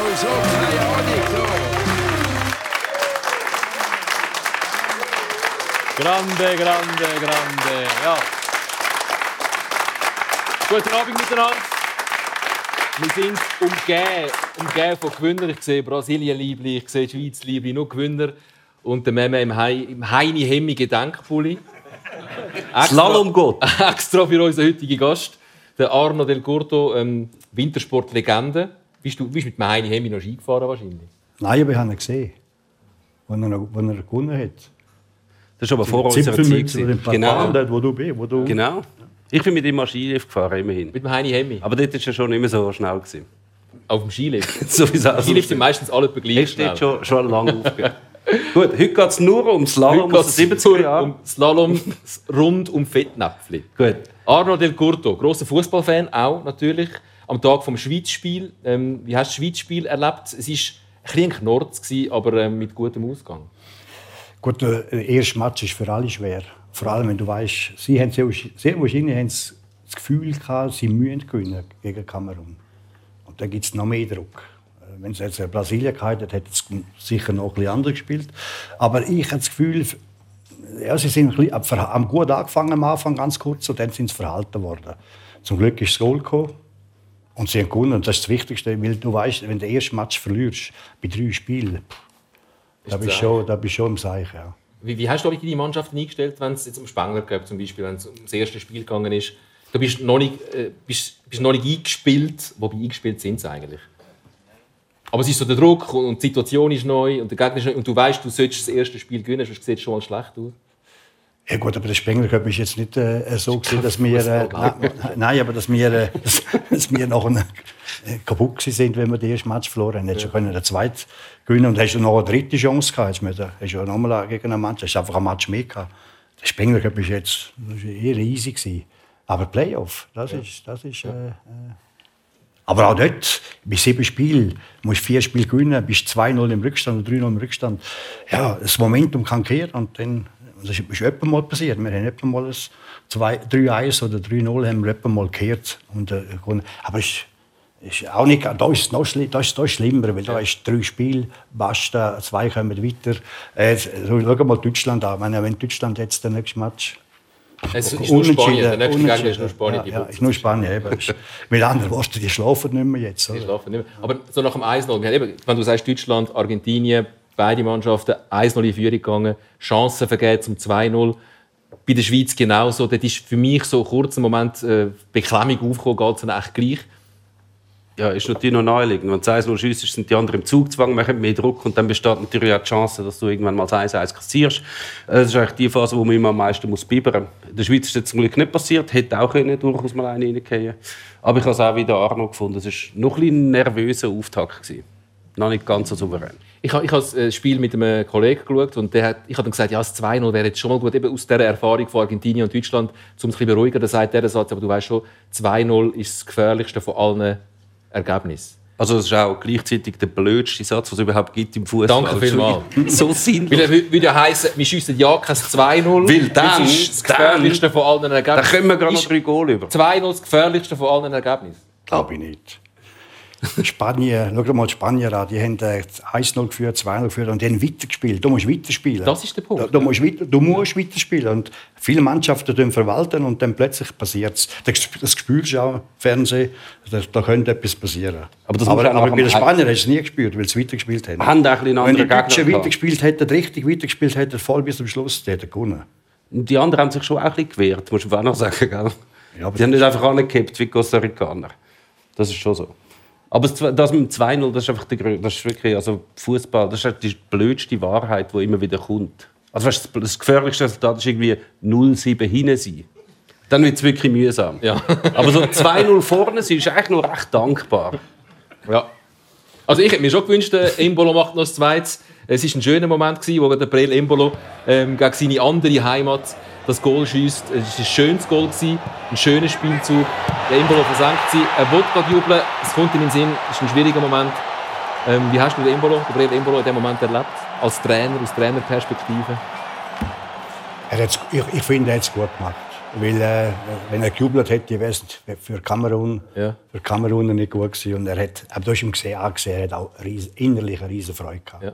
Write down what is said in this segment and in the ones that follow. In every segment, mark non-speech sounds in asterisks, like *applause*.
sowieso keine Ahnung. So. Grande, grande, grande. Ja. Guten Abend miteinander. Wir sind umgeben, umgeben von Gewinnern. Ich sehe Brasilien-Liebli, ich sehe Schweiz-Liebli, nur Gewinner. Und der Meme im, Hei, im Heini Hemmi Gedenkpulli. *laughs* Slalomgott. Extra für unseren heutigen Gast, der Arno Del Curto, ähm, Wintersportlegende. Bist du bist mit dem Heini Hemmi noch Ski gefahren wahrscheinlich? Nein, aber ich habe ihn gesehen, als er, er gewonnen hat. Das ist aber vor unserer Zeit. Genau. Dort, wo du bist. Wo du genau. Ich bin mit ihm mal Skilift gefahren, immerhin. Mit dem Heini Hemmi? Aber dort war er schon nicht mehr so schnell. Gewesen. Auf dem Skilift? *laughs* so wie es aussieht. Skilift sind meistens alle gleich Er steht schon, schon lange aufgehört. *laughs* Gut, heute geht es nur um Slalom aus den 70er Jahren. Um Slalom *laughs* rund um Fettnäpfli. Gut. Arno Del Curto, grosser Fußballfan auch natürlich. Am Tag vom Schweizspiel. Ähm, wie hast du das Schweizspiel erlebt? Es war ein ein Knorz, aber ähm, mit gutem Ausgang. Gut, der erste Match ist für alle schwer. Vor allem, wenn du weißt, sie haben sehr, sehr wahrscheinlich haben das Gefühl gehabt, sie müssen gewinnen gegen Kamerun. Und dann gibt es noch mehr Druck. Äh, Wenn es jetzt Brasilien gehabt hätte, hätte es sicher noch bisschen anders gespielt. Aber ich habe das Gefühl, ja, sie sind ein haben gut angefangen am Anfang, ganz kurz, und dann sind sie verhalten worden. Zum Glück ist das Goal gekommen. Und sie haben gewonnen. Und das ist das Wichtigste, weil du weißt, wenn du den ersten Match verlierst, bei drei Spielen, da bist du das schon, da bist du schon im Zeichen. Ja. Wie, wie hast du die Mannschaft eingestellt, wenn es jetzt um Spengler geht, zum Beispiel, wenn es ums erste Spiel gegangen ist? Du bist noch nicht, äh, bist, bist noch nicht eingespielt, wobei eingespielt sind sie eigentlich. Aber es ist so der Druck und die Situation ist neu und der Gegner ist neu und du weißt, du solltest das erste Spiel gewinnen, sonst sieht es schon mal schlecht aus. Ja gut, aber der Spengler Cup ist jetzt nicht äh, so gewesen, dass wir, äh, nein, aber dass wir, äh, *laughs* dass, dass wir noch äh, kaputt sind, wenn wir den ersten Match verloren haben. Hättest du können den zweiten gewinnen und hast du noch eine dritte Chance gehabt. Hast du ja noch mal gegen einen Match, hast einfach einen Match mehr gehabt. Der Spengler Cup ist jetzt das ist eher easy gewesen. Aber Playoff, das ist, das ist. Äh, äh, aber auch dort, bei sieben Spielen, musst du vier Spiele gewinnen, bist 2-0 im Rückstand oder 3-0 im Rückstand. Ja, das Momentum kann kehren und dann, das ist, ist etwa mal passiert. Wir haben etwa mal ein 2 3-1 oder 3-0 haben wir etwa mal gekehrt. Und, äh, aber es ist, auch nicht, da ist es noch da ist, da ist schlimmer, weil da ist drei Spiele, basta, zwei kommen weiter. Äh, so, schau mal Deutschland an. Meine, wenn Deutschland jetzt den nächsten Match Es ist nur Spanien, der nächste Gegner ist nur Spanien. die Ja, ja, ist nur Spanien. Eben. Mit anderen Worten, die schlafen nicht mehr jetzt. Die Oder? schlafen nicht mehr. Aber so nach dem 1-0, wir haben eben, wenn du sagst Deutschland, Argentinien, beide Mannschaften 1-0 in Führung gegangen, Chancen vergeben zum 2-0. Bei der Schweiz genauso. Dort ist für mich so kurz ein Moment äh, Beklemmung aufgekommen, geht es dann echt gleich. Ja, ist natürlich noch naheliegend. Wenn du 1-0 schiessest, sind die anderen im Zugzwang, machen mehr Druck und dann besteht natürlich auch die Chance, dass du irgendwann mal das 1-1 kassierst. Äh, Das ist eigentlich die Phase, wo man immer am meisten muss bibbern muss. In der Schweiz ist das zum Glück nicht passiert, hätte auch können, durchaus mal einen reingehen Aber ich habe es auch wieder Arno gefunden. Es war noch ein nervöser Auftakt. Gewesen. Noch nicht ganz so souverän. Ich habe ich habe das äh, Spiel mit einem Kollegen geschaut und der hat, ich habe dann gesagt, ja, das 2-0 wäre jetzt schon mal gut, eben aus dieser Erfahrung von Argentinien und Deutschland, um es ein bisschen beruhigen. Da sagt der Satz, aber du weißt schon, 2-0 ist das gefährlichste von allen Ergebnissen. Also das ist auch gleichzeitig der blödste Satz, was es überhaupt gibt im Fußball. Danke vielmals. *laughs* So sinnlos. Weil würde ja heissen, wir schiessen ja kein 2-0. Weil dann- das ist das gefährlichste von allen Da Ergebnissen. können wir gerade noch Ist drei Goal über. 2-0 das gefährlichste von allen Ergebnissen. Glaube ich nicht. *laughs* Spanien, schau mal die Spanier an, die haben äh, 1-0 geführt, 2-0 geführt und die haben weitergespielt. Du musst weiterspielen. Das ist der Punkt, Du, du, musst, weiter, du musst weiterspielen. Und viele Mannschaften verwalten und dann plötzlich passiert es. Das, spürst du auch im Fernsehen, da, da könnte etwas passieren. Aber das aber, aber bei den Spaniern hast du es nie gespürt, weil sie weitergespielt haben. Haben auch ein Wenn andere die Deutschen weitergespielt hätten, richtig weitergespielt hätten, voll bis zum Schluss, die hätten gewonnen. Die anderen haben sich schon auch ein bisschen gewehrt, muss man auch noch sagen. Gell? Ja, die haben nicht einfach angekippt wie die Costa Ricaner. Das ist schon so. Aber das mit dem 2-0, das ist einfach der Grund. Das ist wirklich, also Fußball, das ist halt die blödste Wahrheit, die immer wieder kommt. Also weißt, das gefährlichste Resultat ist irgendwie 0-7 hinten sein. Dann wird es wirklich mühsam. Ja. *laughs* Aber so 2-0 vorne sein ist eigentlich noch recht dankbar. Ja. Also ich hätte mir schon gewünscht, äh, Embolo macht noch das Zweites. Es war ein schöner Moment, gewesen, wo der Prel Embolo ähm, gegen seine andere Heimat das Goal schießt. Es war ein schönes Goal, gewesen, ein schöner Spielzug. Der Embolo versenkt sie. Er will gerade jubeln, es kommt in den Sinn. Es ist ein schwieriger Moment. Ähm, wie hast du den Embolo, den Prel Embolo in diesem Moment erlebt? Als Trainer, aus Trainerperspektive? Er hat's, ich, ich finde, er hat es gut gemacht. Weil, äh, wenn er gejubelt hätte, wäre es für Kamerun, Ja. für Kamerun nicht gut gewesen. Und er hat, aber du hast ihm gesehen, angesehen, er hat auch ries, innerlich eine riesen Freude gehabt. Ja.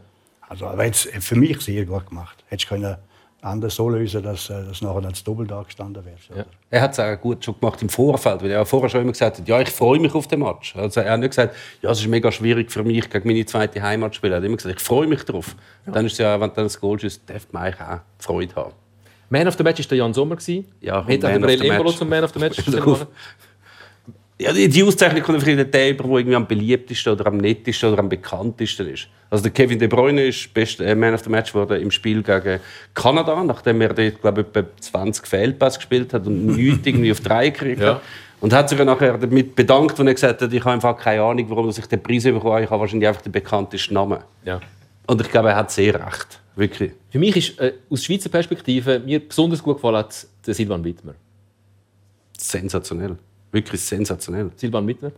Also, er hat es für mich sehr gut gemacht. Hättest können anders so lösen, dass äh, das nachher als Doppel da gestanden wäre. Ja. Er hat es auch gut schon gemacht im Vorfeld, weil er ja vorher schon immer gesagt hat, ja, ich freue mich auf den Match. Also er hat nicht gesagt, ja, es ist mega schwierig für mich gegen meine zweite Heimat zu spielen. Er hat immer gesagt, ich freue mich darauf. Dann ist es ja, wenn du dann das Goal schießt, darf man eigentlich auch Freude haben. Man of the Match war der Jan Sommer. Ja, Hätte auch Man der of Brel the Embolo Match. zum Man of the Match *laughs* machen. Ja, die, Auszeichnung kommt vielleicht der über, der irgendwie am beliebtesten oder am nettesten oder am bekanntesten ist. Also der Kevin De Bruyne ist best, äh, Man of the Match geworden im Spiel gegen Kanada, nachdem er dort, glaube ich, etwa 20 Fehlpässe gespielt hat und nichts irgendwie auf drei gekriegt Ja. hat. Und hat sich ja nachher damit bedankt, als er gesagt hat, ich habe einfach keine Ahnung, warum ich den Preis bekommen habe. Ich habe wahrscheinlich einfach den bekanntesten Namen. Ja. Und ich glaube, er hat sehr recht. Wirklich. Für mich ist äh, aus Schweizer Perspektive mir besonders gut gefallen hat der Silvan Wittmer. Sensationell. Wirklich sensationell. Silvan Wittmer?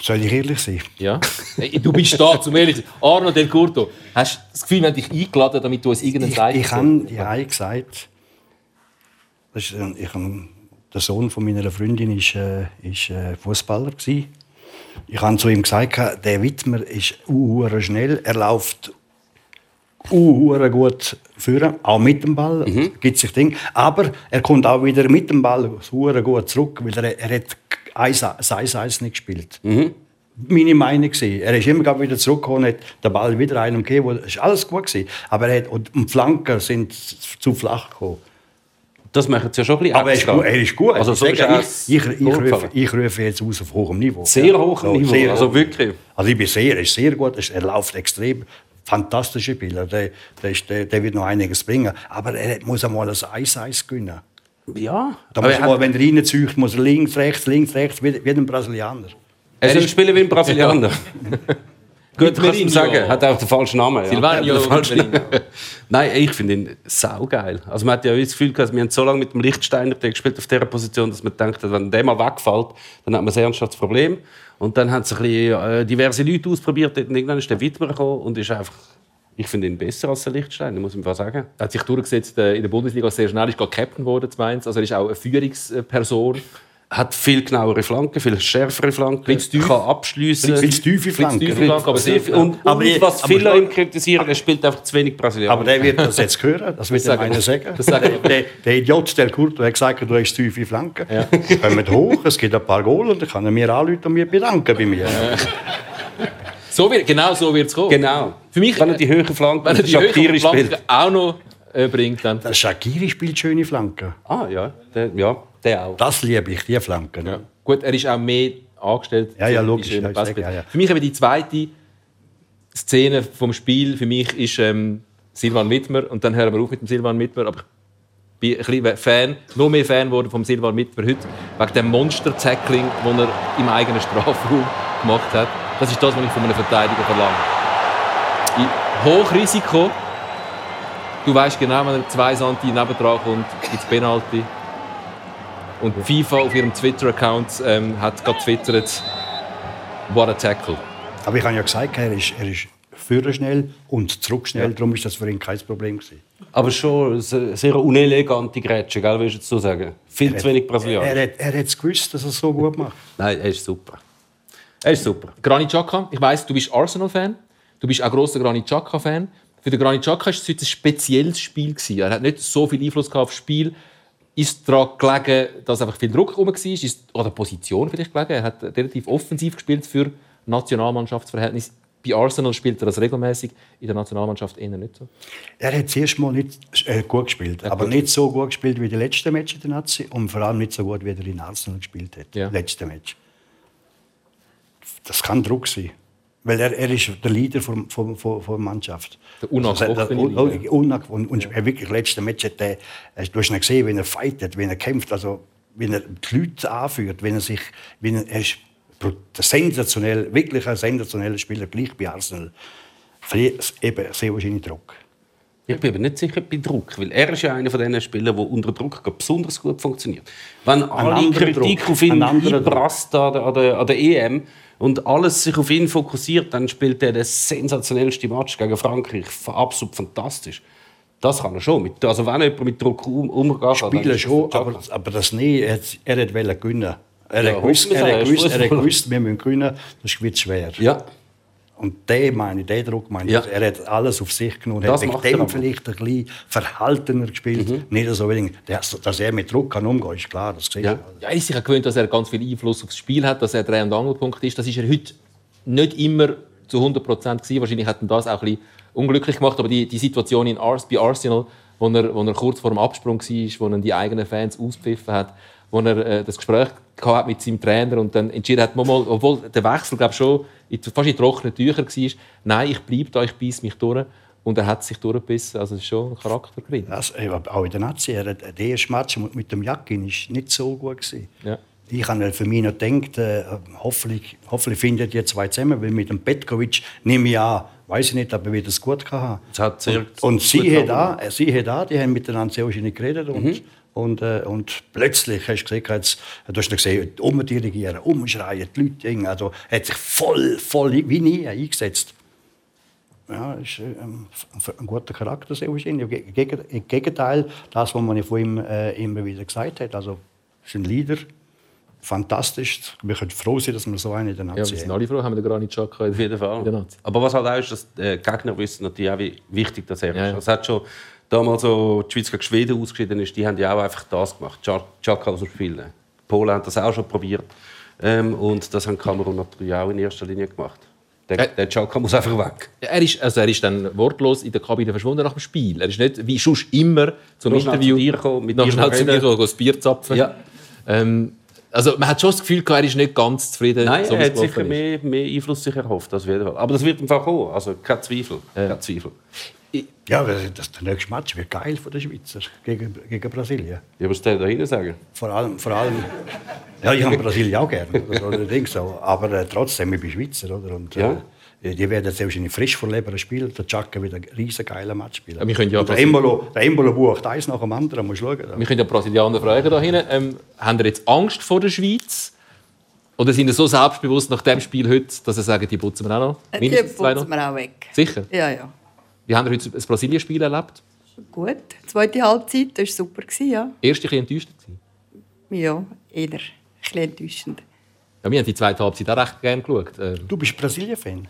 Soll ich ehrlich sein? Ja. Hey, Du bist da, zum ehrlich sein. Arno Del Curto, hast du das Gefühl, wir haben dich eingeladen, damit du uns irgendeinen Ich, Zeichen ich habe ich habe gesagt, das ist, ich, habe- der Sohn von meiner Freundin ist, äh, ist äh, Fußballer gsi. Ich habe zu ihm gesagt, der Wittmer ist uhuere schnell, er läuft uhuere gut führen, auch mit dem Ball, gibt sich Ding. Aber er kommt auch wieder mit dem Ball uhuere gut zurück, weil er, er hat eins eins eins nicht gespielt. Meine Meinung war. Er ist immer wieder zurückgekommen, hat den Ball wieder einem gegeben. Es war alles gut. Gewesen. Aber er hat, und die Flanken sind zu flach gekommen. Das macht es ja schon ein bisschen Aber er ist extra. gut. Er ist gut. Also, so ich, ich, ich, rufe, ich rufe jetzt aus auf hohem Niveau. Sehr hohem Niveau, sehr also hoch. wirklich. Also ich bin sehr, er ist sehr gut. Er läuft extrem. Fantastischer Spieler. Der, der, der, wird noch einiges bringen. Aber er muss einmal ein 1-1 gewinnen. Ja, Da aber muss er, er wenn er reinzieht, muss er links, rechts, links, rechts, wie, wie ein Brasilianer. er ist Spieler wie ein *laughs* Brasilianer. Gut, du kannst ihm sagen, hat auch den falschen Namen. Ja. Falschen Mourinho. Namen. Nein, ich finde ihn saugeil. Also man hat ja das Gefühl, gehabt, wir haben so lange mit dem Lichtsteiner gespielt auf dieser Position, dass man denkt, wenn der mal wegfällt, dann hat man ein ernsthaftes Problem. Und dann haben ein bisschen, äh, diverse Leute ausprobiert, und irgendwann ist der Wittmer gekommen und ist einfach, ich finde ihn besser als der Lichtsteiner, muss ich einfach sagen. Er hat sich durchgesetzt äh, in der Bundesliga sehr schnell, ist gerade Captain geworden, zu Mainz. Also er ist auch eine Führungsperson. Hat viel genauere Flanken, viel schärfere Flanken, kann abschliessen. Viel zu tiefe Flanken. aber sehr viel. Und, Aber und ich- was aber viele ihm kritisieren, er spielt einfach zu wenig Brasilianer. Aber der wird das jetzt hören, das wird er wir. sagen. Das sagen. Der, der Idiot Del Curto hat gesagt, du hast tiefe Flanken. Kommt hoch, es gibt ein paar Goal und dann kann er mir anrufen und mich bedanken bei mir. So wird, genau so wird es kommen. Genau. Für mich, wenn er die höheren Flanken wenn er die höheren Flanken spielt. auch noch äh, bringt, dann... Der Shakiri spielt schöne Flanken. Ah ja, der, ja, der auch. Das liebe ich, die Flanken. Ja. Gut, er ist auch mehr angestellt. Ja, ja, logisch, schönen ja, sage, ja, ja. Für mich eben die zweite Szene vom Spiel für mich ist ähm, Silvan Wittmer und dann hören wir auf mit dem Silvan Wittmer. Aber ich bin ein bisschen Fan, noch mehr Fan geworden vom Silvan Wittmer heute wegen dem Monster-Tackling, das er im eigenen Strafraum gemacht hat. Das ist das, was ich von einem Verteidiger verlange. In Hochrisiko. Du weißt genau, wenn er zwei Santi nebendran kommt, gibt es Penalty. Und FIFA auf ihrem Twitter-Account ähm, hat gerade twittert, what a tackle. Aber ich habe ja gesagt, er ist, er ist führerschnell und zurückschnell, darum ist das für ihn kein Problem gewesen. Aber schon eine sehr unelegante Grätsche, gell, willst du dazu sagen? Viel zu wenig Brasilianer. Er hat er hat's gewusst, dass er es so gut macht. Nein, er ist super. Er ist super. Granit Xhaka, ich weiss, du bist Arsenal-Fan, du bist auch grosser Granit Xhaka-Fan. Für den Granit Xhaka war es heute ein spezielles Spiel. gewesen. Er hat nicht so viel Einfluss gehabt auf das Spiel. Ist daran gelegen, dass einfach viel Druck herum war? Ist es an der Position vielleicht gelegen? Er hat relativ offensiv gespielt für Nationalmannschaftsverhältnis. Bei Arsenal spielt er das regelmäßig, in der Nationalmannschaft eher nicht so. Er hat zuerst mal nicht äh, gut gespielt, aber nicht so gut gespielt wie die letzten Match in der Nazi und vor allem nicht so gut, wie er in Arsenal gespielt hat. Ja. Letzte Match. Das kann Druck sein. Weil er, er ist der Leader von, von, von, der Mannschaft. Der unangefochtene Also, Leader. der- unang- und, er wirklich letzte Match hat er, du hast ihn gesehen, wie er fightet, wie er kämpft, also wie er die Leute anführt, wie er sich, wie er, er ist sensationell, wirklich ein sensationeller Spieler, gleich bei Arsenal. Eben sehr wahrscheinlich Druck. Ich bin aber nicht sicher bei Druck, weil er ist ja einer von diesen Spielern, der unter Druck besonders gut funktioniert. Wenn alle Kritik Druck. auf ihn einprasst an der, der, an der EM und alles sich auf ihn fokussiert, dann spielt er den sensationellsten Match gegen Frankreich. Absolut fantastisch. Das kann er schon. Mit, also wenn jemand mit Druck um, umgehen kann, Spielen das schon, aber, aber das nie. Er, er hat wollen gewinnen. Er Ja, hat gewusst, hoffen wir er er gewusst, er hat Fußballer. gewusst, wir müssen gewinnen. Das wird schwer. Ja, Und der meine ich, der Druck meine ich. Ja. Er hat alles auf sich genommen. Das hat dem vielleicht ein bisschen verhaltener gespielt. Nicht so wenig. Dass, dass er mit Druck kann umgehen, ist klar. Das Ja. ich. Ja, er ist sich gewöhnt, dass er ganz viel Einfluss aufs Spiel hat, dass er Dreh- und Angelpunkt ist. Das ist er heute nicht immer zu 100 Prozent gewesen. Wahrscheinlich hat ihn das auch ein bisschen unglücklich gemacht. Aber die, die Situation in Ars, bei Arsenal, wo er, wo er kurz vor dem Absprung war, wo er die eigenen Fans auspfiffen hat, wo er äh, das Gespräch gehabt hat mit seinem Trainer und dann entschieden hat, mal, mal, obwohl der Wechsel glaub, schon in, fast in trockenen Tüchern war, nein, ich bleibe da, ich beiß mich durch. Und er hat sich durchgebissen. Also das ist schon ein Charaktergewinn. Das, äh, auch in der Nazi, er hat, der erste Match mit dem Jakin war nicht so gut. Gewesen. Ja. Ich habe für mich noch gedacht, äh, hoffentlich, hoffentlich findet die zwei zusammen, weil mit dem Petkovic nehme ich an, weiß ich nicht, ob er wieder es gut gehabt es hat sehr Und, und sie hat gehabt. da, sie hat da, die haben miteinander sehr wahrscheinlich geredet und, Mhm. Und, äh, und plötzlich hast du gesehen, jetzt, du hast gesehen, umdirigieren, umschreien, die Leute, irgendwie, also er hat sich voll, voll wie nie eingesetzt. Ja, ist äh, ein, guter Charakter sehr wahrscheinlich. Im Geg- Im Gegenteil, das, was man von ihm äh, immer wieder gesagt hat, also ist ein Leader, fantastisch. Wir können froh sein, dass wir so einen in der Ja, Nazi wir sind haben. alle froh, haben wir den Granit Xhaka in Auf jeden Fall. Aber was halt auch ist, dass die Gegner wissen natürlich auch, wie wichtig das er ist. Ja, ja. Es hat schon damals so die Schweiz gegen Schweden ausgeschieden ist, die haben ja auch einfach das gemacht. Chaka aus dem Spiel. Die Polen haben das auch schon probiert. Ähm, und das haben Kamerun natürlich auch in erster Linie gemacht. Der, Äh. der Chaka muss einfach weg. Ja, Er ist, also er ist dann wortlos in der Kabine verschwunden nach dem Spiel. Er ist nicht wie sonst immer zum schnell Interview zu dir gekommen, mit noch dir schnell zu mir gekommen, das Bier zapfen. Ja. Ähm, also man hat schon das Gefühl, er ist nicht ganz zufrieden. Nein, so er hat sicher mehr, mehr Einfluss sich erhofft, auf jeden Fall. Aber das wird im Fall kommen, also kein Zweifel. Kein Zweifel. Ja, weil das, der nächste Match wird geil von den Schweizer gegen, gegen Brasilien. Ja, was soll ich da hinten sagen? Vor allem, vor allem ja, ich habe Brasilien auch gerne, das allerdings so. aber äh, trotzdem, ich bin Schweizer. Oder? Und, Ja. äh, die werden sehr wahrscheinlich frisch vor Leber spielen. Der Chaka wird ein riesen geiler Match spielen. Wir können ja der Embolo, der Embolo bucht eins nach dem anderen, musst schauen. Wir können ja die Brasilianer fragen da hinten. Ähm, haben ihr jetzt Angst vor der Schweiz? Oder sind ihr so selbstbewusst nach dem Spiel heute, dass ihr sagt, die putzen wir auch noch? Die zwei noch? putzen wir auch weg. Sicher? Ja, ja. Wie habt ihr heute das Brasilien-Spiel erlebt? Gut. Die zweite Halbzeit war super, ja. Erste ein bisschen enttäuscht. gewesen. Ja, eher. Ein bisschen enttäuschend. Ja, wir haben die zweite Halbzeit auch recht gerne geschaut. Ähm, Du bist Brasilien-Fan?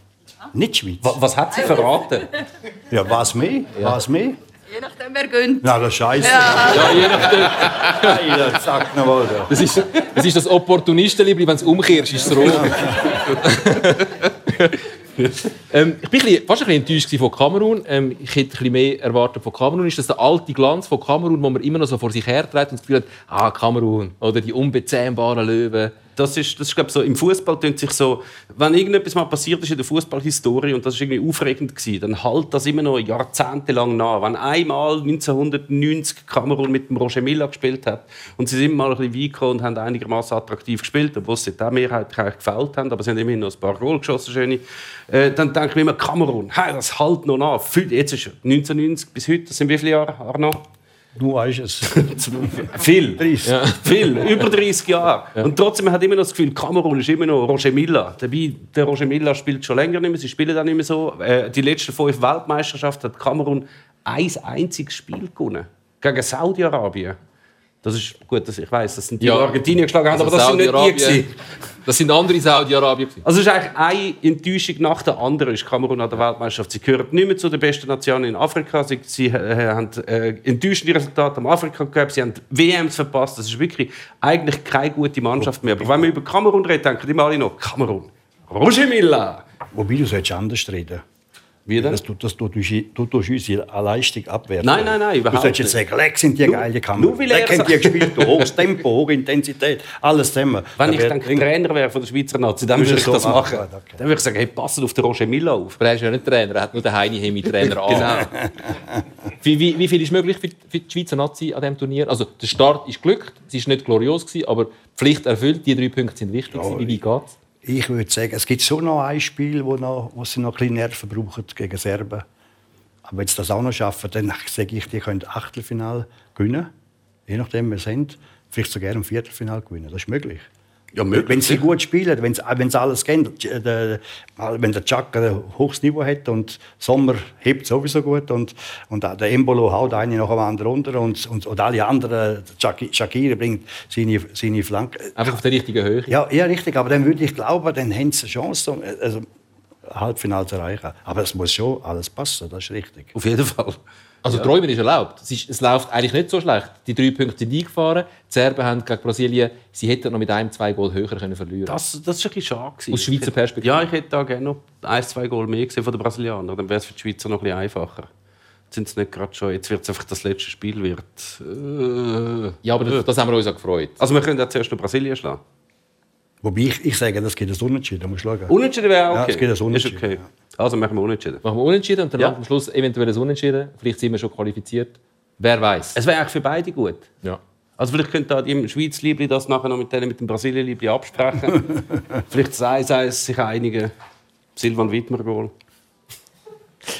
Nicht Schweiz? Was, was hat sie verraten? *laughs* Ja, was mehr? Was mehr? Je nachdem, wer gönnt. Na, das ist scheiße. ja, je nachdem. Ja. Sag noch mal. Ja. Das ist das, ist das Opportunistenliebli, wenn es umkehrst, ist es rot. *laughs* *laughs* ähm, ich bin ein bisschen, fast ein bisschen enttäuscht von Kamerun. Ähm, ich hätte ein bisschen mehr erwartet von Kamerun. Ist das der alte Glanz von Kamerun, wo man immer noch so vor sich herträgt und das Gefühl hat, ah, Kamerun oder die unbezähmbaren Löwen. Das ist, das ist glaube so, im Fußball tönt sich so, wenn irgendetwas mal passiert ist in der Fußballhistorie und das ist irgendwie aufregend gewesen, dann halt das immer noch jahrzehntelang nach. Wenn einmal 1990 Kamerun mit dem Roger Milla gespielt hat und sie sind mal ein bisschen weit und haben einigermaßen attraktiv gespielt, obwohl sie da mehrheitlich eigentlich gefällt haben, aber sie haben immerhin noch ein paar Goal geschossen, schöne. Äh, dann denke ich immer, Kamerun, hey, das halt noch nach. Jetzt ist 1990 bis heute, das sind wie viele Jahre, Arno? Du weißt es. *laughs* Viel. 30. Viel, über 30 Jahre. Und trotzdem man hat immer noch das Gefühl, Kamerun ist immer noch Roger Milla. Dabei, der Roger Milla spielt schon länger nicht mehr, sie spielen auch nicht mehr so. Äh, die letzten fünf Weltmeisterschaften hat Kamerun ein einziges Spiel gewonnen. Gegen Saudi-Arabien. Das ist gut, dass ich weiß, das sind die, die Argentinien geschlagen haben, Also aber das sind nicht die. Das sind andere Saudi-Arabien. Also es ist eigentlich eine Enttäuschung nach der anderen ist Kamerun an der Weltmeisterschaft. Sie gehören nicht mehr zu den besten Nationen in Afrika. Sie, sie äh, haben äh, enttäuschende Resultate am Afrika gehabt. Sie haben WMs verpasst. Das ist wirklich eigentlich keine gute Mannschaft mehr. Aber wenn wir über Kamerun reden, denken immer alle noch Kamerun. Roger Milla. Wobei du solltest anders reden. Wie denn? Das tut, das tut, uns- du tust unsere Leistung abwerten. Nein, nein, nein, Du überhaupt solltest jetzt sagen, leck sind die geile Kamera. nur weil er Leck haben sagt- die gespielt, du, *laughs* hohes Tempo, hohe Intensität, alles zusammen. Wenn ich denke, Trainer wäre von der Schweizer Nazi, dann würde ich du das machen. machen? Okay. Dann würde ich sagen, hey, passt auf den Roger Milla auf. Aber er ist ja nicht Trainer, er hat nur den Heini Hemi Trainer *laughs* an. Wie, wie, wie viel ist möglich für, für die Schweizer Nazi an diesem Turnier? Also der Start ist glückt, es ist nicht glorios gewesen, aber die Pflicht erfüllt, die drei Punkte sind wichtig. gewesen. wie weit geht's? Ich würde sagen, es gibt schon noch ein Spiel, wo, noch, wo sie noch ein bisschen Nerven brauchen gegen Serben. Aber wenn sie das auch noch schaffen, dann sage ich, die können Achtelfinal gewinnen. Je nachdem, sie sind. Vielleicht sogar im Viertelfinal gewinnen. Das ist möglich. Ja, wenn sie gut spielen, wenn sie, wenn sie alles kennen. Der- Wenn der Chuck ein hohes Niveau hat und Sommer hebt sowieso gut und, und der Embolo haut einen nach dem anderen runter und, und, und alle anderen, Shaki- Shakiri bringt seine, seine Flanke. Einfach auf der richtigen Höhe. Ja, ja, richtig, aber dann würde ich glauben, dann haben sie eine Chance, um, also, Halbfinale zu erreichen. Aber es muss schon alles passen, das ist richtig. Auf jeden Fall. Also Träumen ist erlaubt. Es, ist, es läuft eigentlich nicht so schlecht. Die drei Punkte sind eingefahren. Die Serben haben gegen Brasilien, sie hätten noch mit einem, zwei Goal höher können verlieren Das, das ist ein bisschen schade. gewesen. Aus Schweizer Perspektive. Ja, ich hätte da gerne noch ein, zwei Goal mehr gesehen von den Brasilianern. Dann wäre es für die Schweizer noch ein bisschen einfacher. Jetzt sind es nicht gerade schon. Jetzt wird es einfach das letzte Spiel wird. Äh. Ja, aber das, das haben wir uns auch gefreut. Also wir können auch zuerst noch Brasilien schlagen. Wobei ich, ich sage, das geht das Unentschieden, da musst schauen. Unentschieden wäre auch Ja, okay. es geht als Unentschieden, Ist okay. Also machen wir Unentschieden. Machen wir unentschieden und dann Ja. am Schluss eventuell ein Unentschieden. Vielleicht sind wir schon qualifiziert. Wer weiß? Es wäre eigentlich für beide gut. Ja. Also vielleicht könnte da die Schweiz-Liebli das nachher noch mit, denen, mit dem Brasilien-Liebli absprechen. *laughs* vielleicht sei es sich einigen. Silvan Wittmer-Goal.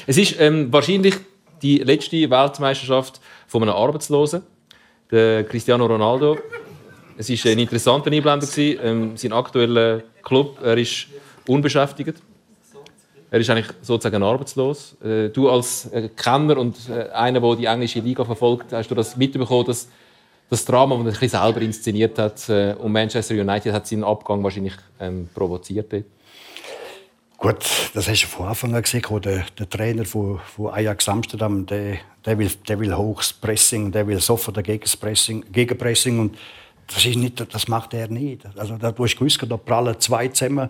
Es ist ähm, wahrscheinlich die letzte Weltmeisterschaft von einem Arbeitslosen, der Cristiano Ronaldo. Es war ein interessanter Einblender. Ähm, sein aktueller Club, er ist unbeschäftigt. Er ist eigentlich sozusagen arbeitslos. Äh, du als äh, Kenner und äh, einer, der die englische Liga verfolgt, hast du das mitbekommen, dass das Drama, das er selber inszeniert hat, äh, und Manchester United hat seinen Abgang wahrscheinlich ähm, provoziert. Gut, das hast du von Anfang an gesehen. Der, der Trainer von, von Ajax Amsterdam, der, der, will, der will hohes Pressing, der will sofort ein Gegenpressing, Gegenpressing und das, ist nicht, das macht er nicht. Also, da, du hast gewusst, da prallen zwei zusammen.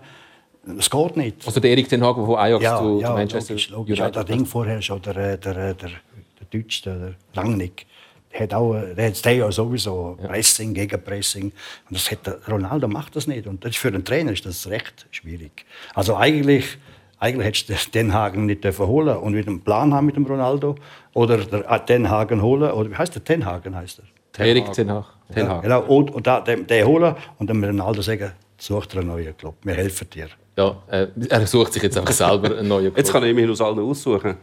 Das geht nicht. Also der Erik Ten Hag, von Ajax Ja, zu, ja zu Manchester logisch, logisch. United der Ding vorher schon, der, der, der, der, der Deutsche, der, Rangnick, der hat auch, der hat ja sowieso Pressing, Gegenpressing. Und das hat Ronaldo macht das nicht. Und das ist für einen Trainer ist das recht schwierig. Also eigentlich, eigentlich hättest du Den Hagen nicht holen und wieder einen Plan haben mit dem Ronaldo oder der Den Hagen holen oder wie heißt der Den Hagen heißt er? Erik Ten Hag. Ten Hag. Genau, und, und da, den, den holen und dann mit Ronaldo sagen, such dir einen neuen Club, wir helfen dir. Ja, äh, er sucht sich jetzt einfach selber einen neuen Club. Jetzt kann er immerhin aus allen aussuchen.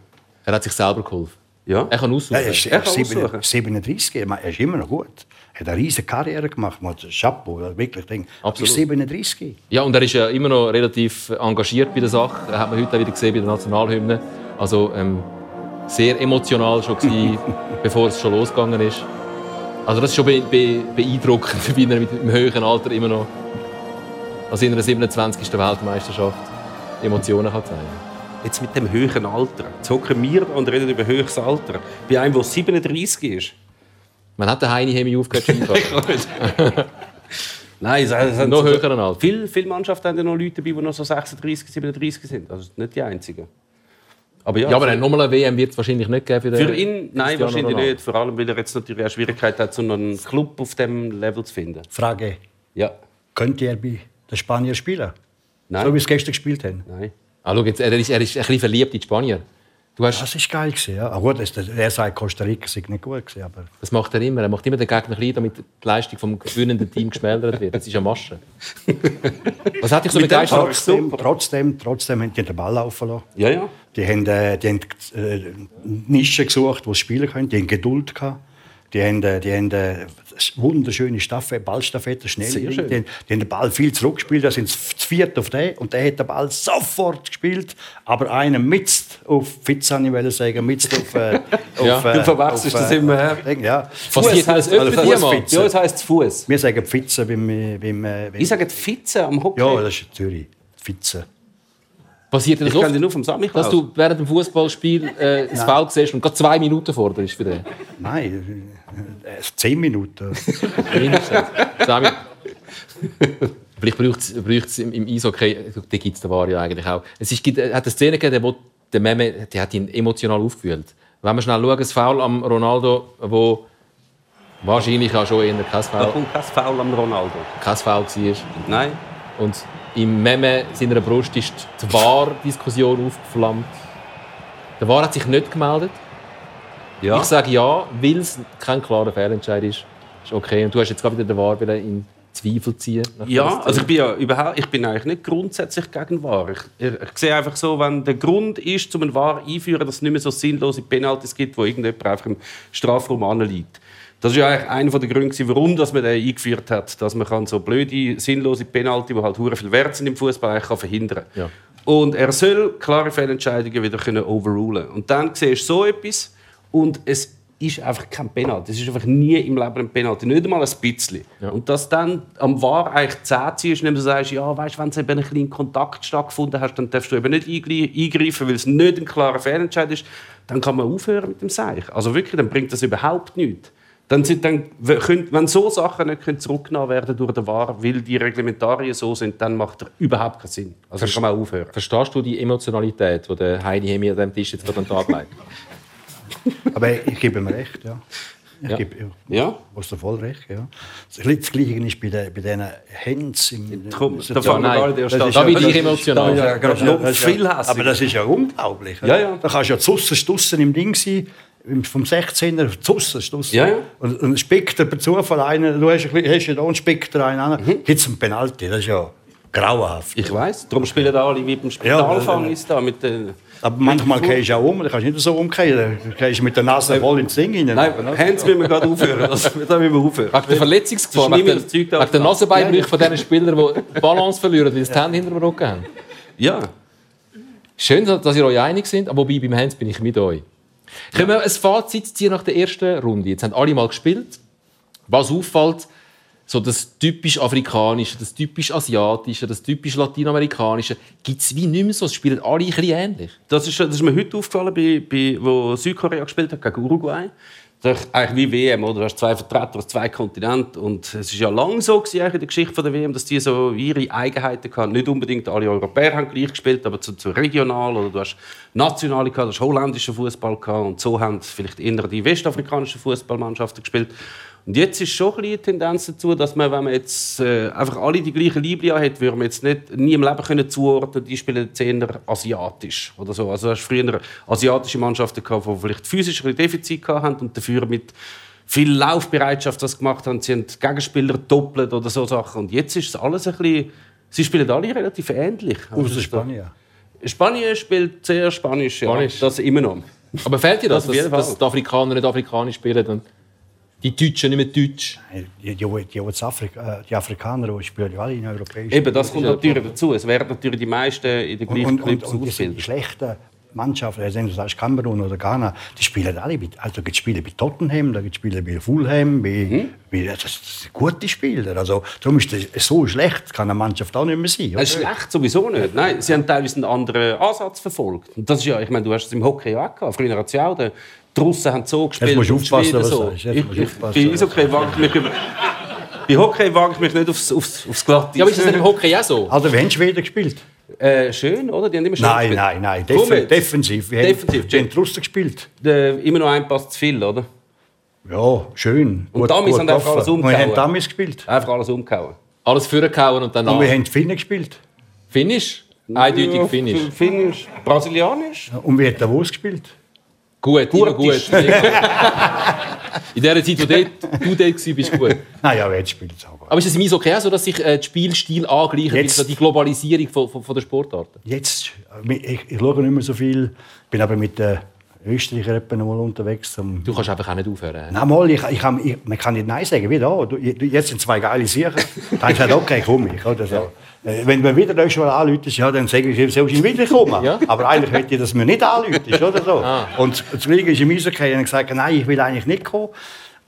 Er hat sich selber geholfen. Ja. Er kann aussuchen. Ja, er ist, Er er kann ist aussuchen. 37, ich meine, er ist immer noch gut. Er hat eine riesige Karriere gemacht, hat Chapeau, wirklich. Ding. Er Absolut. ist 37. Ja, und er ist ja immer noch relativ engagiert bei der Sache. Er hat man heute auch wieder gesehen bei der Nationalhymne. Also ähm, sehr emotional schon gewesen, *laughs* bevor es schon losgegangen ist. Also das ist schon be be beeindruckend, *laughs* wie er mit dem höheren Alter immer noch als in einer 27. Weltmeisterschaft Emotionen kann zeigen. Jetzt mit dem höheren Alter. Jetzt hocken wir da und reden über höheres Alter. Bei einem, der 37 ist. Man hat den Heini Hemi aufgehört *laughs* Skifahren. *laughs* Nein, es sind Noch höheren Alter. Viele, viele Mannschaften haben ja noch Leute dabei, die noch so 36, 37 sind. Also nicht die einzigen. Aber ja, Ja, aber nochmal eine WM wird es wahrscheinlich nicht geben für, den für ihn, nein, Cristiano wahrscheinlich Ronaldo. nicht. Vor allem, weil er jetzt natürlich auch Schwierigkeiten hat, so einen Club auf dem Level zu finden. Frage, Ja. könnte er bei den Spaniern spielen? Nein. So wie sie gestern gespielt haben. Nein. Ah, schau jetzt, er, ist, er ist ein bisschen verliebt in die Spanier. Du hast, Das ist geil gewesen, ja. Aber gut, das- er sagt, Costa Rica sei nicht gut gewesen, aber das macht er immer. Er macht immer den Gegner klein, damit die Leistung vom gewinnenden Team geschmälert wird. Das ist eine Masche. *laughs* Was hat dich so Mit dem begeistert? Trotzdem, trotzdem, trotzdem haben die den Ball laufen lassen. Ja, ja. Die haben, äh, die haben äh, Nischen gesucht, wo sie spielen können. Die haben Geduld gehabt. Die haben, äh, die haben äh, wunderschöne Staffette, Ballstaffette, schnell. Die, die, haben- den Ball viel zurückgespielt. Da sind sie zu viert auf den. Und der hat den Ball sofort gespielt. Aber einer mitzt auf Fitz, habe ich sagen, mitzt auf. Äh, *laughs* Ja, auf, du verwechselst auf, das immer, Ding, Ja. Das öfter Also, mal? Fußfitze. Ja, es heisst Fuß. Wir sagen Pfitze beim. beim, äh, beim Ich sage Fitze am Hockey. ja, das ist Zürich. Pfitze. Passiert das ich oft, die nur vom Sammy dass du während dem Fußballspiel äh, das Foul siehst und gerade zwei Minuten forderst für den? Nein, äh, zehn Minuten. Mindestens. Vielleicht braucht es im, im Eishockey, da gibt es den War ja eigentlich auch. Es ist, gibt, äh, hat eine Szene gegeben, wo der Meme, der hat ihn emotional aufgewühlt. Wenn wir schnell schauen, das Foul am Ronaldo, wo wahrscheinlich auch schon kein Da Foul, kommt kein Foul am Ronaldo. kein Foul war. Nein. Und im Meme seiner Brust ist die VAR-Diskussion aufgeflammt. Der VAR hat sich nicht gemeldet. Ja. Ich sage ja, weil es kein klarer Fehlentscheid ist. Ist okay. Und du hast jetzt gerade wieder den wieder in Zweifel ziehen. Ja, also ich bin ja überhaupt, ich bin eigentlich nicht grundsätzlich gegen VAR. Ich, ich, ich sehe einfach so, wenn der Grund ist, zum einen VAR einführen, dass es nicht mehr so sinnlose Penalties gibt, wo irgendjemand einfach im Strafraum anliegt, Das war ja eigentlich einer der Gründe, warum dass man den eingeführt hat, dass man kann so blöde, sinnlose Penalty, die halt hure viel wert sind im Fußball, kann verhindern. Ja. Und er soll klare Fehlentscheidungen wieder können overrulen. Und dann siehst du so etwas und es ist einfach kein Penalty. Es ist einfach nie im Leben ein Penalty, nicht einmal ein bisschen. Und dass dann am VAR eigentlich 10 ziehst, indem du sagst, ja, weißt, wenn es eben ein bisschen Kontakt stattgefunden hat, dann darfst du eben nicht eingre- eingreifen, weil es nicht ein klarer Fehlentscheid ist, dann kann man aufhören mit dem Seich. Also wirklich, dann bringt das überhaupt nichts. Dann sind dann, wenn wenn so Sachen nicht können zurückgenommen werden durch den VAR, weil die Reglementarien so sind, dann macht er überhaupt keinen Sinn. Also dann kann man aufhören. Verstehst du die Emotionalität, die der Heini mir an diesem Tisch jetzt gerade an den Tag legt? *laughs* Aber ich gebe ihm recht, ja. Ich Ja. gebe, ja. Ja? Du hast da voll recht, ja. Das Gleiche das ist bei, den, bei diesen Hands im... Komm, das- da fangen wir gar nicht erst das an. ist Da bin das ich ist- emotional. Ja, ja, Das ist noch viel hässiger. Aber das ist ja unglaublich. Ja, ja. Da kannst du ja zussen stussen im Ding sein, vom 16er zussen stussen. Ja, ja. Und, und spickt er per Zufall einen, du hast, hast ja da und spickt er einen an, Mhm. gibt es einen Penalty. Das ist ja grauenhaft. Ich weiß. Darum spielen alle wie beim Spitalfang ist da mit den. Aber manchmal gehst du auch um, dann kannst du nicht so umkehren. Dann gehst du mit der Nase voll ins Ding rein. Nein, Hans müssen wir gerade aufhören. *laughs* Das, da müssen wir aufhören. Wegen der Verletzungsgefahr, wegen, da wegen der Nasenbeinbrüche von diesen Spielern, die die Balance verlieren, weil sie die Hände hinter dem Rücken haben. Ja. Schön, dass ihr euch einig sind, aber wobei beim Hans bin ich mit euch. Können wir ein Fazit ziehen nach der ersten Runde? Jetzt haben alle mal gespielt. Was auffällt, so das typisch Afrikanische, das typisch Asiatische, das typisch Lateinamerikanische, gibt es wie nicht mehr so. Es spielen alle ein bisschen ähnlich. Das ist, das ist mir heute aufgefallen, bei, bei, wo Südkorea gespielt hat gegen Uruguay. Eigentlich wie WM, oder? Du hast zwei Vertreter aus zwei Kontinenten. Und es ist ja lange so gewesen, in der Geschichte der WM, dass die so ihre Eigenheiten hatten. Nicht unbedingt alle Europäer haben gleich gespielt, aber zu, zu regional. Oder du hast nationale gehabt, du hast holländischen Fußball gehabt. Und so haben vielleicht eher die westafrikanischen Fußballmannschaften gespielt. Und jetzt ist schon ein bisschen die Tendenz dazu, dass man, wenn man jetzt äh, einfach alle die gleichen Libya hat, würde man jetzt nicht nie im Leben können zuordnen, die spielen eher asiatisch oder so. Also du hast früher asiatische Mannschaften gehabt, die vielleicht physisch ein Defizit haben und dafür mit viel Laufbereitschaft das gemacht haben. Sie haben die Gegenspieler doppelt oder so Sachen. Und jetzt ist es alles ein bisschen, sie spielen alle relativ ähnlich. Außer Spanien. Spanien spielt sehr Spanisch, Spanisch. Ja. das immer noch. Aber fehlt dir das, Das dass, dass die Afrikaner nicht Afrikanisch spielen und die Deutschen nicht mehr Deutsch? Die, die, die, die, Afrika, äh, die Afrikaner die spielen ja alle in europäischen Eben, das kommt natürlich dazu. Es werden natürlich die meisten in den Und, gleichen und, und, Clubs und die schlechten Mannschaften, also du sagst Kamerun oder Ghana, die spielen alle. Mit, also da gibt es Spiele bei Tottenham, da gibt es Spiele bei Fulham, bei, Mhm. bei, das, das sind gute Spieler. Also, darum ist das so schlecht, kann eine Mannschaft auch nicht mehr sein. oder? Schlecht sowieso nicht. Nein, sie haben teilweise einen anderen Ansatz verfolgt. Und das ist ja, ich meine, du hast es im Hockey auch gehabt. Früher hat es ja auch. der- Die Russen haben so gespielt. musst du die aufpassen, was du so. sagst. Jetzt du ich, aufpassen, bei Eishockey ich mich über... Bei Hockey wage ich mich nicht aufs, aufs, aufs Glatte. Ja, aber ist das nicht im Hockey auch so? Also, wir haben Schweden gespielt. Äh, schön, oder? Die haben immer schön Nein, gespielt. nein, nein. Komm Def jetzt. defensiv. Wir Defensiv, haben, wir haben die Russen gespielt. Äh, immer noch ein Pass zu viel, oder? Ja, schön. Und Damis haben einfach alles getroffen. Wir umgehauen. haben Damis gespielt. Einfach alles umgehauen. Alles vorgehauen und dann Und wir haben die Finnen gespielt. Finish? Eindeutig Ja, Finish. Finnisch. Brasilianisch? Und wir haben Davos gespielt. Gut, immer gut. *laughs* In der Zeit, wo du dort- du dort warst, bist du gut. *laughs* Nein, ja, jetzt spielt es auch gut. Aber ist es im Eishockey auch so, dass sich äh, die Spielstil angleichen, Jetzt- die Globalisierung von, von, von der Sportarten? Jetzt, äh, ich, ich schaue nicht mehr so viel. bin aber mit den Österreichern etwa noch mal unterwegs. Um Du kannst einfach auch nicht aufhören. Nein, mal, ich, ich, ich, man kann nicht Nein sagen, wie da. Du, du- jetzt sind zwei geile Sachen. Dann habe ich gesagt, okay, komm ich. Oder so. Äh, Wenn man wieder schon mal anruft, ja, dann sage ich, ich wieder kommen? Ja. Aber eigentlich möchte ich, dass man nicht anruft, oder so. Ah. Und das Gleiche ist im Eishockey. Ich gesagt, nein, ich will eigentlich nicht kommen.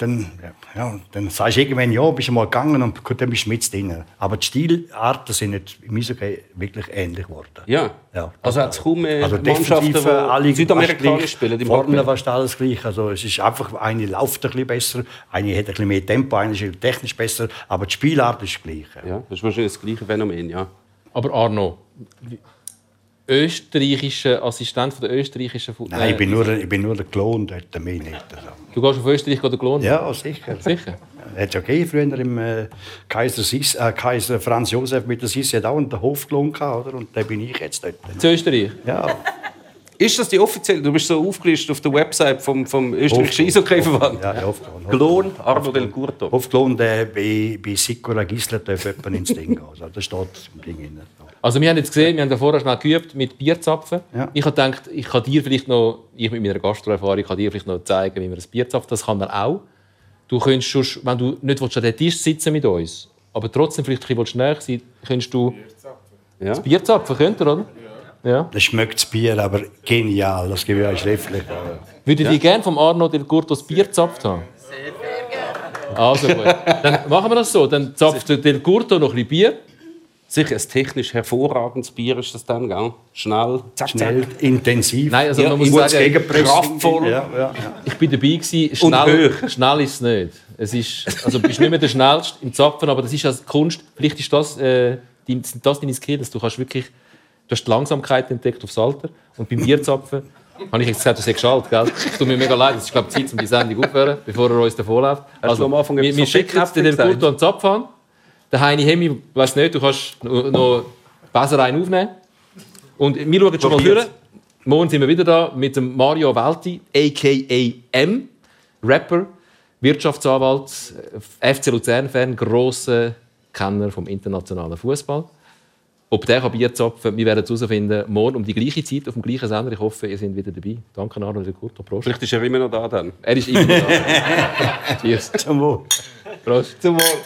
Dann, ja, ja, dann sagst du irgendwann, ja, bist du mal gegangen und dann bist du mit drin. Aber die Stilarten sind nicht im Eishockey wirklich ähnlich geworden. Ja. Ja. Also hat es kaum mehr Also Mannschaften, alle die Südamerikanisch fast spielen im Vorne fast alles gleich. Also es ist einfach, eine läuft ein bisschen besser, eine hat ein bisschen mehr Tempo, eine ist technisch besser, aber die Spielart ist gleich. Ja, das ist wahrscheinlich das gleiche Phänomen, ja. Aber Arno, wie- österreichischer Assistent von der österreichischen Fu Nein, ich bin nur, ich bin nur der Klon dort, mehr nicht. Du gehst auf Österreich den Lohn? Ja, sicher. Sicher? Hat ja gegeben, früher im äh, Kaiser, Sis, äh, Kaiser Franz Josef mit der Sissi hat auch einen Hofklon gehabt, oder? Und da bin ich jetzt dort. Zu Österreich? Ja, Ist das die offizielle? Du bist so aufgelistet auf der Website vom, vom österreichischen Eishockey-Verband. ja, ja Hofklon. Glon Arno del Curto. Hofklon, der bei, bei Sicora Gisler darf jemand ins Ding gehen. Also, das steht im Ding drin. Also wir haben jetzt gesehen, wir haben ja vorher schnell geübt mit Bierzapfen. Ja. Ich habe gedacht, ich kann dir vielleicht noch, ich mit meiner Gastroerfahrung, kann dir vielleicht noch zeigen, wie man ein Bier zapft. Das kann man auch. du könntest, schon, wenn du nicht willst, an den Tisch sitzen mit uns, aber trotzdem vielleicht ein bisschen näher sein könntest du Ja. das Bier zapfen, könnt ihr, oder? Ja. Das schmeckt das Bier, aber genial. Das gebe ich euch schriftlich. Würdet ihr gerne vom Arno Del Curto das Bier gezapft haben? Sehr, gerne. Also gut. Dann machen wir das so. Dann zapft der Del Curto noch ein bisschen Bier. Sicher ein technisch hervorragendes Bier ist das dann, gell? Schnell, zack, Schnell, intensiv. Nein, also Ja, man muss sagen, kraftvoll. Ja, ja, ja. ich bin dabei gewesen. Schnell, schnell ist es nicht. Es ist, also du bist nicht mehr der Schnellste im Zapfen, aber das ist als Kunst. Vielleicht ist das, äh, sind das deine Skills. Du kannst wirklich, du hast die Langsamkeit entdeckt aufs Alter. Und beim Bierzapfen *laughs* habe ich jetzt gesagt, du sagst alt, gell? Es tut mir mega leid. Es ist glaube ich Zeit, um die Sendung aufzuhören, bevor er uns davonläuft. Also, am Anfang wir, wir schicken jetzt den an den Zapfhahn. Der Heini Hemi, weiß nicht, du kannst noch, besser einen aufnehmen. Und wir schauen schon mal durch. Morgen sind wir wieder da mit dem Mario Welti, a.k.a. M. Rapper, Wirtschaftsanwalt, FC Luzern-Fan, grosser Kenner vom internationalen Fußball. Ob der kann Bier zapfen, wir werden es herausfinden. Morgen um die gleiche Zeit auf dem gleichen Sender. Ich hoffe, ihr seid wieder dabei. Danke, Arno de Curto. Prost. Vielleicht ist er immer noch da dann. Er ist immer noch da. *laughs* Cheers. Zum Wohl. Prost. Zum Wohl.